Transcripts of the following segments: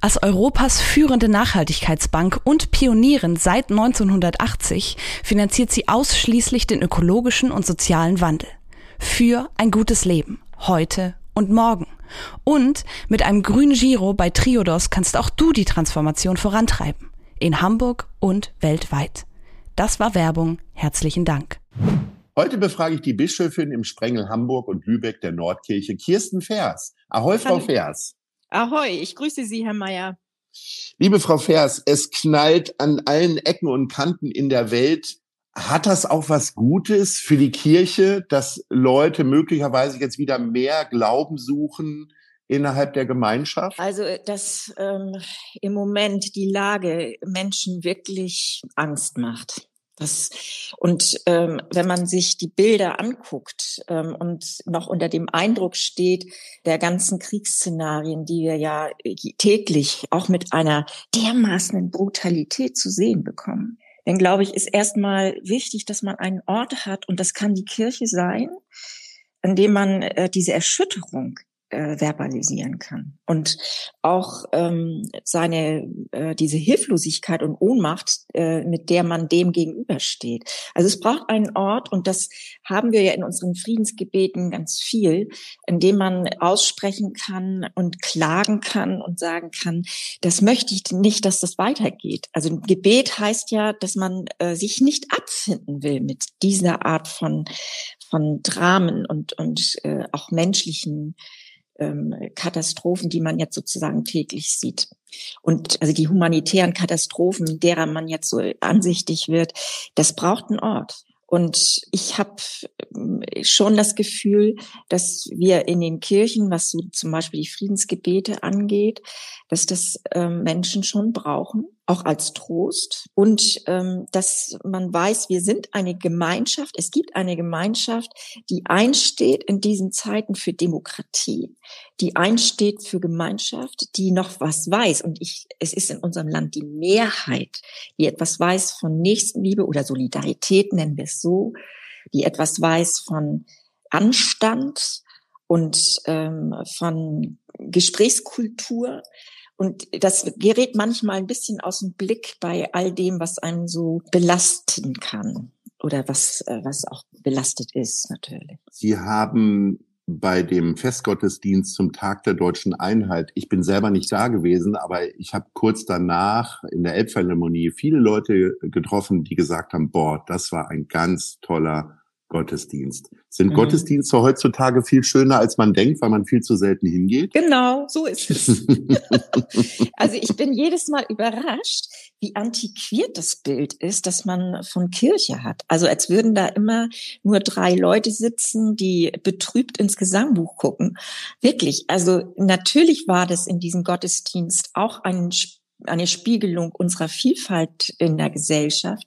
Als Europas führende Nachhaltigkeitsbank und Pionierin seit 1980 finanziert sie ausschließlich den ökologischen und sozialen Wandel. Für ein gutes Leben. Heute und morgen. Und mit einem grünen Giro bei Triodos kannst auch du die Transformation vorantreiben. In Hamburg und weltweit. Das war Werbung. Herzlichen Dank. Heute befrage ich die Bischöfin im Sprengel Hamburg und Lübeck der Nordkirche, Kirsten Vers. Ahoi, Frau. Vers. Ahoi, ich grüße Sie, Herr Mayer. Liebe Frau Vers, es knallt an allen Ecken und Kanten in der Welt hat das auch was Gutes für die Kirche, dass Leute möglicherweise jetzt wieder mehr Glauben suchen innerhalb der Gemeinschaft? Also, dass ähm, im Moment die Lage Menschen wirklich Angst macht. Das, und ähm, wenn man sich die Bilder anguckt ähm, und noch unter dem Eindruck steht der ganzen Kriegsszenarien, die wir ja täglich auch mit einer dermaßenen Brutalität zu sehen bekommen, dann glaube ich, ist erstmal wichtig, dass man einen Ort hat, und das kann die Kirche sein, an dem man äh, diese Erschütterung äh, verbalisieren kann und auch ähm, seine äh, diese Hilflosigkeit und Ohnmacht, äh, mit der man dem gegenübersteht. Also es braucht einen Ort und das haben wir ja in unseren Friedensgebeten ganz viel, in dem man aussprechen kann und klagen kann und sagen kann, das möchte ich nicht, dass das weitergeht. Also Gebet heißt ja, dass man äh, sich nicht abfinden will mit dieser Art von von Dramen und und äh, auch menschlichen ähm, Katastrophen, die man jetzt sozusagen täglich sieht. Und also die humanitären Katastrophen, derer man jetzt so ansichtig wird, das braucht einen Ort. Und ich habe ähm, schon das Gefühl, dass wir in den Kirchen, was so zum Beispiel die Friedensgebete angeht, dass das ähm, Menschen schon brauchen, auch als Trost. Und ähm, dass man weiß, wir sind eine Gemeinschaft, es gibt eine Gemeinschaft, die einsteht in diesen Zeiten für Demokratie, die einsteht für Gemeinschaft, die noch was weiß. Und ich, es ist in unserem Land die Mehrheit, die etwas weiß von Nächstenliebe oder Solidarität, nennen wir es so, die etwas weiß von Anstand und ähm, von Gesprächskultur. Und das gerät manchmal ein bisschen aus dem Blick bei all dem, was einen so belasten kann oder was, äh, was auch belastet ist natürlich. Sie haben bei dem Festgottesdienst zum Tag der deutschen Einheit. Ich bin selber nicht da gewesen, aber ich habe kurz danach in der Elbphilharmonie viele Leute getroffen, die gesagt haben, boah, das war ein ganz toller Gottesdienst. Sind mhm. Gottesdienste heutzutage viel schöner, als man denkt, weil man viel zu selten hingeht? Genau, so ist es. also ich bin jedes Mal überrascht, wie antiquiert das Bild ist, das man von Kirche hat. Also als würden da immer nur drei Leute sitzen, die betrübt ins Gesangbuch gucken. Wirklich, also natürlich war das in diesem Gottesdienst auch ein eine Spiegelung unserer Vielfalt in der Gesellschaft.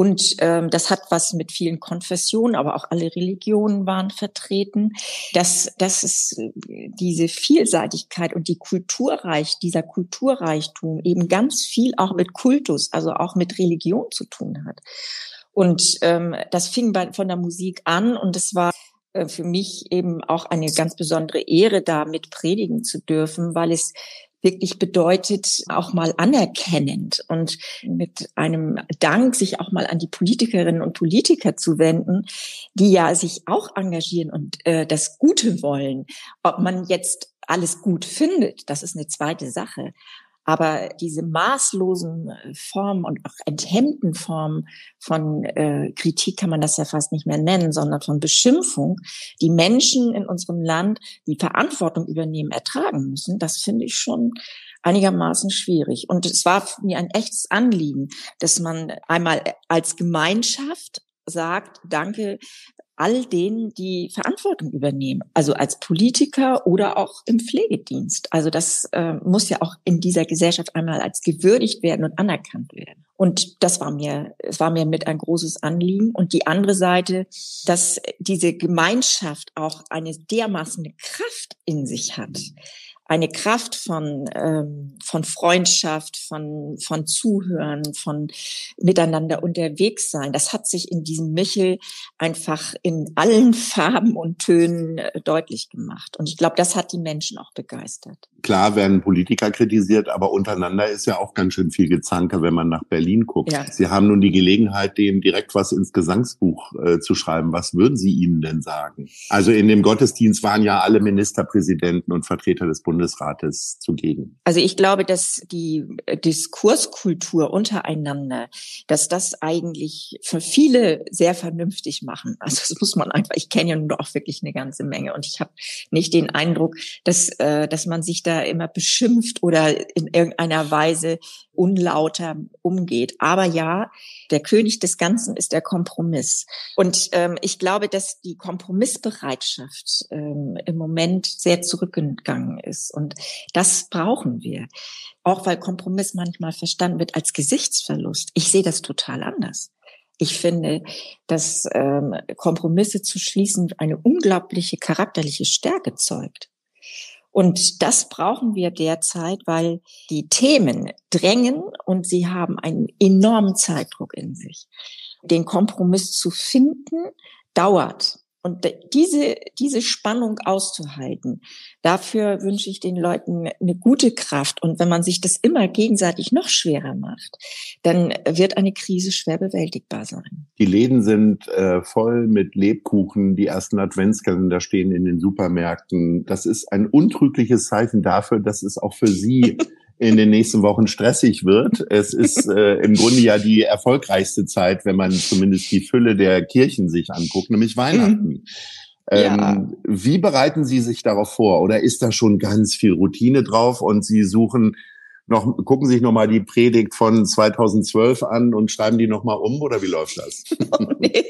Und ähm, das hat was mit vielen Konfessionen, aber auch alle Religionen waren vertreten. Dass, dass es äh, diese Vielseitigkeit und die Kulturreich, dieser Kulturreichtum eben ganz viel auch mit Kultus, also auch mit Religion zu tun hat. Und ähm, das fing bei, von der Musik an und es war äh, für mich eben auch eine ganz besondere Ehre, da mit predigen zu dürfen, weil es wirklich bedeutet, auch mal anerkennend und mit einem Dank sich auch mal an die Politikerinnen und Politiker zu wenden, die ja sich auch engagieren und äh, das Gute wollen. Ob man jetzt alles gut findet, das ist eine zweite Sache. Aber diese maßlosen äh, Formen und auch enthemmten Formen von äh, Kritik kann man das ja fast nicht mehr nennen, sondern von Beschimpfung, die Menschen in unserem Land, die Verantwortung übernehmen, ertragen müssen, das finde ich schon einigermaßen schwierig. Und es war mir ein echtes Anliegen, dass man einmal als Gemeinschaft sagt, danke all denen, die Verantwortung übernehmen, also als Politiker oder auch im Pflegedienst. Also das äh, muss ja auch in dieser Gesellschaft einmal als gewürdigt werden und anerkannt werden. Und das war mir, es war mir mit ein großes Anliegen. Und die andere Seite, dass diese Gemeinschaft auch eine dermaßen Kraft in sich hat eine Kraft von, ähm, von Freundschaft, von, von Zuhören, von miteinander unterwegs sein. Das hat sich in diesem Michel einfach in allen Farben und Tönen äh, deutlich gemacht. Und ich glaube, das hat die Menschen auch begeistert. Klar werden Politiker kritisiert, aber untereinander ist ja auch ganz schön viel Gezanke, wenn man nach Berlin guckt. Ja. Sie haben nun die Gelegenheit, dem direkt was ins Gesangsbuch äh, zu schreiben. Was würden Sie ihnen denn sagen? Also in dem Gottesdienst waren ja alle Ministerpräsidenten und Vertreter des Bundes Bundesrates zugegen? Also ich glaube, dass die äh, Diskurskultur untereinander, dass das eigentlich für viele sehr vernünftig machen. Also das muss man einfach, ich kenne ja nun auch wirklich eine ganze Menge und ich habe nicht den Eindruck, dass, äh, dass man sich da immer beschimpft oder in irgendeiner Weise unlauter umgeht. Aber ja, der König des Ganzen ist der Kompromiss. Und ähm, ich glaube, dass die Kompromissbereitschaft ähm, im Moment sehr zurückgegangen ist. Und das brauchen wir. Auch weil Kompromiss manchmal verstanden wird als Gesichtsverlust. Ich sehe das total anders. Ich finde, dass ähm, Kompromisse zu schließen eine unglaubliche charakterliche Stärke zeugt. Und das brauchen wir derzeit, weil die Themen drängen und sie haben einen enormen Zeitdruck in sich. Den Kompromiss zu finden, dauert. Und diese, diese Spannung auszuhalten, dafür wünsche ich den Leuten eine gute Kraft. Und wenn man sich das immer gegenseitig noch schwerer macht, dann wird eine Krise schwer bewältigbar sein. Die Läden sind äh, voll mit Lebkuchen. Die ersten Adventskalender stehen in den Supermärkten. Das ist ein untrügliches Zeichen dafür, dass es auch für Sie in den nächsten Wochen stressig wird. Es ist äh, im Grunde ja die erfolgreichste Zeit, wenn man zumindest die Fülle der Kirchen sich anguckt, nämlich Weihnachten. Mhm. Ja. Ähm, wie bereiten Sie sich darauf vor? Oder ist da schon ganz viel Routine drauf und Sie suchen noch, gucken sich nochmal die Predigt von 2012 an und schreiben die nochmal um oder wie läuft das? Oh, nee.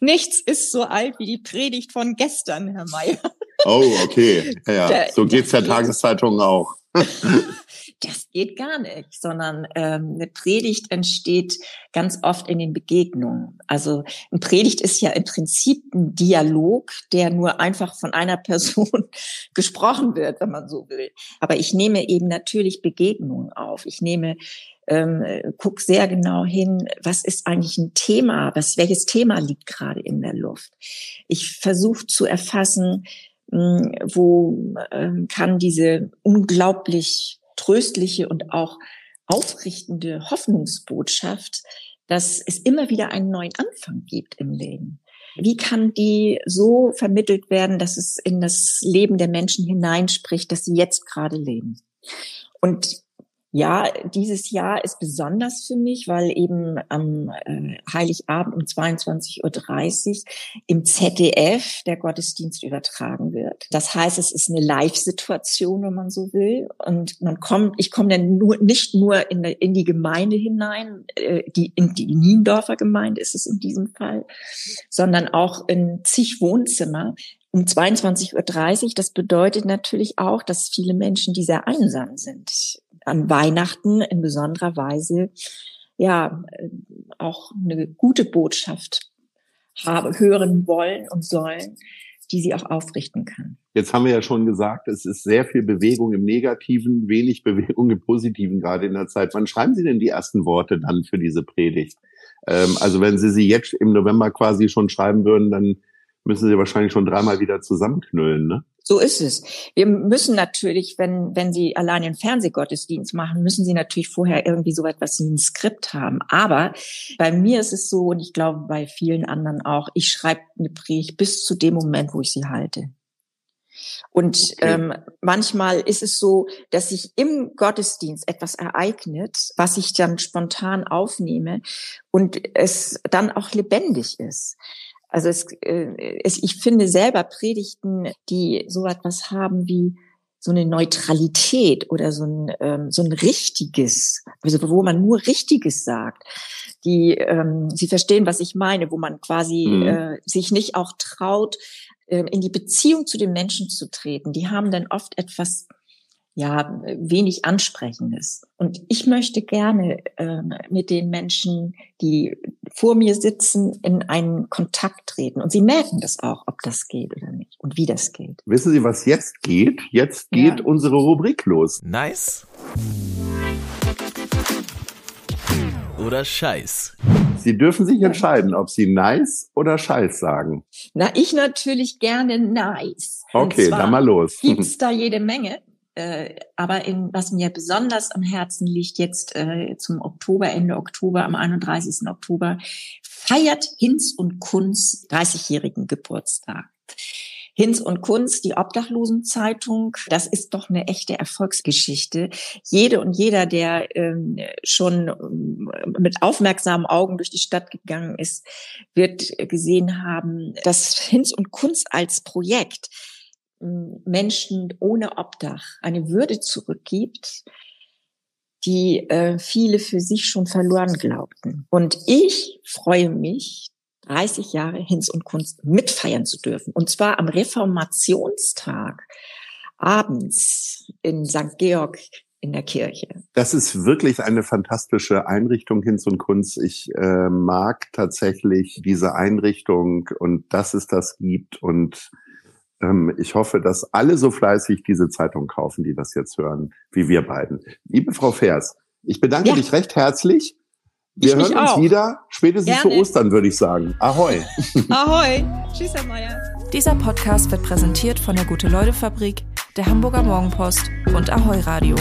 Nichts ist so alt wie die Predigt von gestern, Herr Mayer. Oh, okay. Ja, so geht's der Tageszeitung auch. Das geht gar nicht, sondern ähm, eine Predigt entsteht ganz oft in den Begegnungen. Also ein Predigt ist ja im Prinzip ein Dialog, der nur einfach von einer Person gesprochen wird, wenn man so will. Aber ich nehme eben natürlich Begegnungen auf. Ich nehme ähm, guck sehr genau hin, was ist eigentlich ein Thema, was welches Thema liegt gerade in der Luft. Ich versuche zu erfassen, hm, wo ähm, kann diese unglaublich tröstliche und auch aufrichtende Hoffnungsbotschaft, dass es immer wieder einen neuen Anfang gibt im Leben. Wie kann die so vermittelt werden, dass es in das Leben der Menschen hineinspricht, dass sie jetzt gerade leben? Und ja, dieses Jahr ist besonders für mich, weil eben am äh, Heiligabend um 22.30 Uhr im ZDF der Gottesdienst übertragen wird. Das heißt, es ist eine Live-Situation, wenn man so will. Und man kommt, ich komme dann nur, nicht nur in, in die Gemeinde hinein, äh, die, in die Niendorfer Gemeinde ist es in diesem Fall, sondern auch in zig Wohnzimmer, um 22.30 Uhr. Das bedeutet natürlich auch, dass viele Menschen, die sehr einsam sind, an Weihnachten in besonderer Weise ja auch eine gute Botschaft habe, hören wollen und sollen, die sie auch aufrichten kann. Jetzt haben wir ja schon gesagt, es ist sehr viel Bewegung im Negativen, wenig Bewegung im Positiven gerade in der Zeit. Wann schreiben Sie denn die ersten Worte dann für diese Predigt? Ähm, also wenn Sie sie jetzt im November quasi schon schreiben würden, dann müssen Sie wahrscheinlich schon dreimal wieder zusammenknüllen, ne? So ist es. Wir müssen natürlich, wenn, wenn Sie allein den Fernsehgottesdienst machen, müssen Sie natürlich vorher irgendwie so etwas wie ein Skript haben. Aber bei mir ist es so, und ich glaube bei vielen anderen auch, ich schreibe eine Predigt bis zu dem Moment, wo ich sie halte. Und okay. ähm, manchmal ist es so, dass sich im Gottesdienst etwas ereignet, was ich dann spontan aufnehme und es dann auch lebendig ist. Also es, äh, es, ich finde selber Predigten, die so etwas haben wie so eine Neutralität oder so ein, ähm, so ein richtiges, also wo man nur Richtiges sagt, die ähm, sie verstehen, was ich meine, wo man quasi mhm. äh, sich nicht auch traut, äh, in die Beziehung zu den Menschen zu treten. Die haben dann oft etwas ja wenig Ansprechendes. Und ich möchte gerne äh, mit den Menschen, die vor mir sitzen, in einen Kontakt treten. Und sie merken das auch, ob das geht oder nicht und wie das geht. Wissen Sie, was jetzt geht? Jetzt geht ja. unsere Rubrik los. Nice oder Scheiß. Sie dürfen sich entscheiden, ob Sie nice oder Scheiß sagen. Na, ich natürlich gerne nice. Okay, dann mal los. Gibt's da jede Menge. Äh, aber in, was mir besonders am Herzen liegt, jetzt äh, zum Oktober, Ende Oktober, am 31. Oktober, feiert Hinz und Kunz 30-jährigen Geburtstag. Hinz und Kunz, die Obdachlosenzeitung, das ist doch eine echte Erfolgsgeschichte. Jede und jeder, der ähm, schon ähm, mit aufmerksamen Augen durch die Stadt gegangen ist, wird gesehen haben, dass Hinz und Kunz als Projekt Menschen ohne Obdach eine Würde zurückgibt, die äh, viele für sich schon verloren glaubten. Und ich freue mich, 30 Jahre Hinz und Kunst mitfeiern zu dürfen. Und zwar am Reformationstag abends in St. Georg in der Kirche. Das ist wirklich eine fantastische Einrichtung Hinz und Kunst. Ich äh, mag tatsächlich diese Einrichtung und dass es das gibt und ich hoffe, dass alle so fleißig diese Zeitung kaufen, die das jetzt hören, wie wir beiden. Liebe Frau Vers, ich bedanke ja. dich recht herzlich. Wir hören uns auch. wieder, spätestens Gerne. zu Ostern, würde ich sagen. Ahoi. Ahoi. Tschüss, Herr Meier. Dieser Podcast wird präsentiert von der Gute-Leute-Fabrik, der Hamburger Morgenpost und Ahoi Radio.